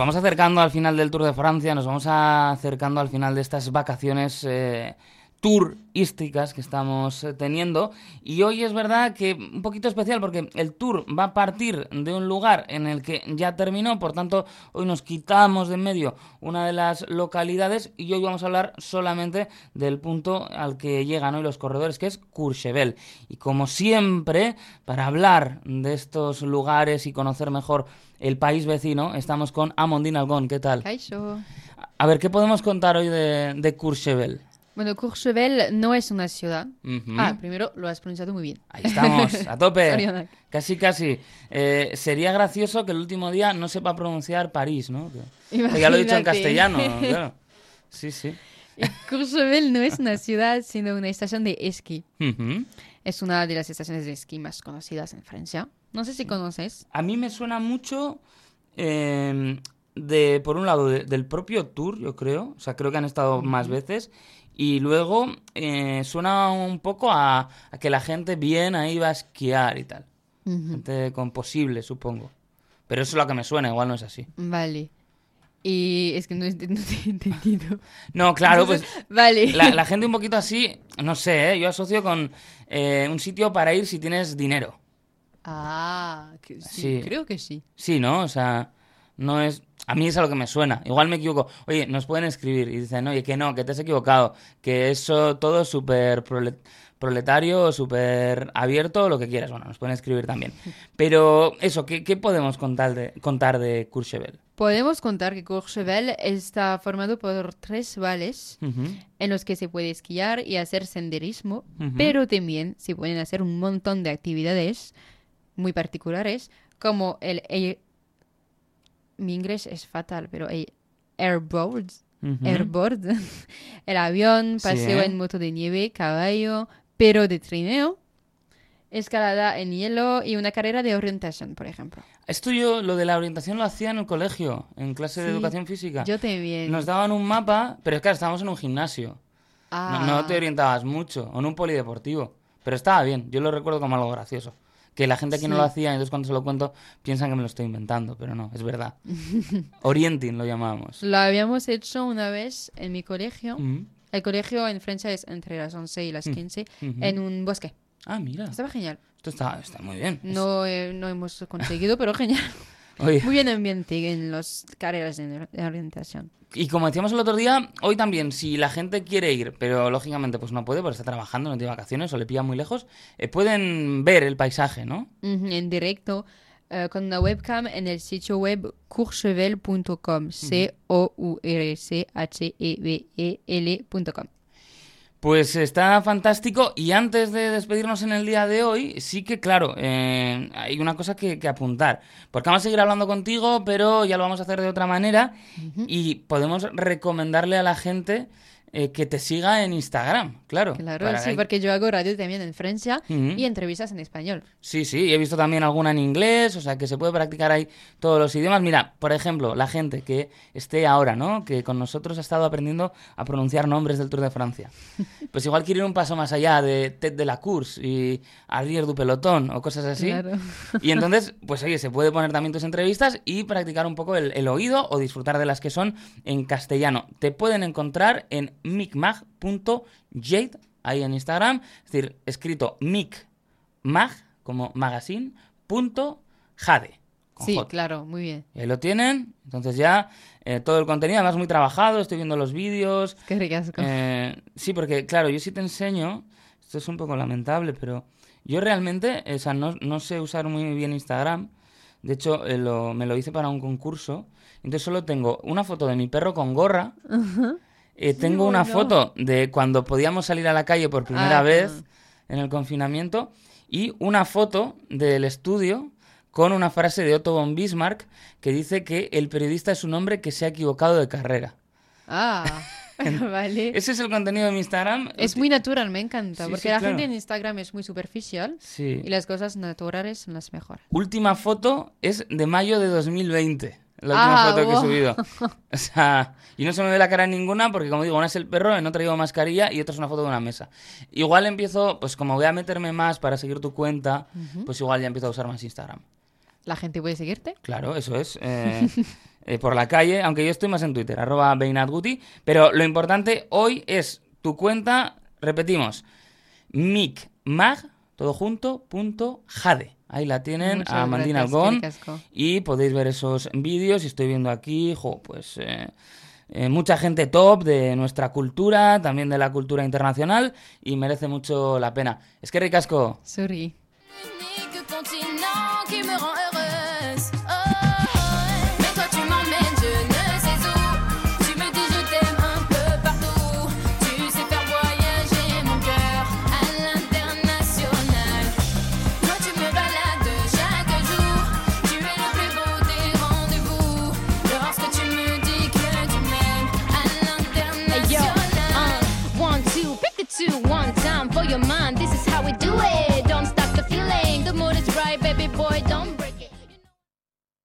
vamos acercando al final del Tour de Francia, nos vamos acercando al final de estas vacaciones eh, tourísticas que estamos eh, teniendo. Y hoy es verdad que un poquito especial porque el tour va a partir de un lugar en el que ya terminó, por tanto hoy nos quitamos de en medio una de las localidades y hoy vamos a hablar solamente del punto al que llegan hoy los corredores, que es Courchevel. Y como siempre, para hablar de estos lugares y conocer mejor el país vecino, estamos con Amondine Algón. ¿Qué tal? A ver, ¿qué podemos contar hoy de, de Courchevel? Bueno, Courchevel no es una ciudad. Ah, primero lo has pronunciado muy bien. Ahí estamos, a tope. casi, casi. Eh, sería gracioso que el último día no sepa pronunciar París, ¿no? ya lo he dicho en castellano, claro. Sí, sí. Courchevel no es una ciudad, sino una estación de esquí. Es una de las estaciones de esquí más conocidas en Francia. No sé si conoces. A mí me suena mucho em, de, por un lado, del propio tour, yo creo. O sea, creo que han estado más veces. Y luego eh, suena un poco a, que la gente bien ahí va a esquiar y tal. Gente con posible, supongo. Pero eso es lo que me suena, igual no es así. Vale. Y es que no, he entendido. No, claro, pues. Vale. La, gente un poquito así, no sé, ¿eh? yo asocio con eh, un sitio para ir si tienes dinero. Ah, sí, creo que sí. Sí, ¿no? O sea, no es... A mí es a lo que me suena. Igual me equivoco. Oye, nos pueden escribir y dicen, oye, que no, que te has equivocado, que eso todo es súper proletario, súper abierto, lo que quieras. Bueno, nos pueden escribir también. Pero eso, ¿qué, podemos contar de, contar de Courchevel? Podemos contar que Courchevel está formado por tres valles en los que se puede esquiar y hacer senderismo, pero también se pueden hacer un montón de actividades muy particulares, como el mi inglés es fatal, pero hay airboard, airboard, el avión, paseo en moto de nieve, caballo, pero de trineo, escalada en hielo y una carrera de orientación, por ejemplo. Esto yo, lo de la orientación lo hacía en el colegio, en clase de educación física. Yo también. Nos daban un mapa, pero es que estábamos en un gimnasio. No, no, te ah. orientabas mucho, o en un polideportivo. Pero estaba bien, yo lo recuerdo como algo gracioso que la gente aquí no lo hacía, entonces cuando se lo cuento piensan que me lo estoy inventando, pero no, es verdad. Orienting lo llamábamos. Lo habíamos hecho una vez en mi colegio. El colegio en Francia es entre las 11 y las 15, en un bosque. Ah, mira. Estaba genial. Esto está, muy bien. No, eh, no hemos conseguido, pero genial. Muy bien ambiente en las carreras de orientación. Y como decíamos el otro día, hoy también, si la gente quiere ir, pero lógicamente pues no puede porque está trabajando, no tiene vacaciones o le pilla muy lejos, eh, pueden ver el paisaje, ¿no? en directo, eh, con una webcam en el sitio web courchevel.com, C-O-U-R-C-H-E-V-E-L.com. Pues está fantástico y antes de despedirnos en el día de hoy, sí que claro, eh, hay una cosa que, apuntar, porque vamos a seguir hablando contigo, pero ya lo vamos a hacer de otra manera y podemos recomendarle a la gente eh, que te siga en Instagram, claro. Claro, sí, porque yo hago radio también en Francia y entrevistas en español. Sí, sí, he visto también alguna en inglés, o sea que se puede practicar ahí todos los idiomas. Mira, por ejemplo, la gente que esté ahora, ¿no? Que con nosotros ha estado aprendiendo a pronunciar nombres del Tour de Francia. Pues igual quiere ir un paso más allá de Ted de la Course y Arrier du Pelotón o cosas así. Claro. Y entonces, pues oye, se puede poner también tus entrevistas y practicar un poco el, el oído o disfrutar de las que son en castellano. Te pueden encontrar en micmag.jade, ahí en Instagram, es decir, escrito micmag, como magazine, punto jade. Sí, claro, muy bien. Y ahí lo tienen, entonces ya eh, todo el contenido, además muy trabajado, estoy viendo los vídeos. Qué ricasco. Eh, sí, porque claro, yo sí te enseño, esto es un poco lamentable, pero yo realmente, o sea, no, sé usar muy bien Instagram. De hecho, eh, me lo hice para un concurso. Entonces solo tengo una foto de mi perro con gorra. Eh, tengo una foto de cuando podíamos salir a la calle por primera ah, vez en el confinamiento y una foto del estudio con una frase de Otto von Bismarck que dice que el periodista es un hombre que se ha equivocado de carrera. Ah. vale. Ese es el contenido de mi Instagram. Es muy natural, me encanta, porque la gente en Instagram es muy superficial y las cosas naturales son las mejores. Última foto es de mayo de 2020 la última ah, foto que he subido. O sea, y no se me ve la cara en ninguna porque, como digo, una es el perro, no traigo mascarilla y otra es una foto de una mesa. Igual empiezo, pues como voy a meterme más para seguir tu cuenta, pues igual ya empiezo a usar más Instagram. ¿La gente puede seguirte? Claro, eso es. Eh, eh, por la calle, aunque yo estoy más en Twitter, arroba Beinatguti, pero lo importante hoy es tu cuenta, repetimos, micmag, todo junto, punto, jade. Ahí la tienen a Mandina Algón y podéis ver esos vídeos y estoy viendo aquí, jo, pues... Eh, eh, mucha gente top de nuestra cultura, también de la cultura internacional y merece mucho la pena. Es que ricasco. Sorry.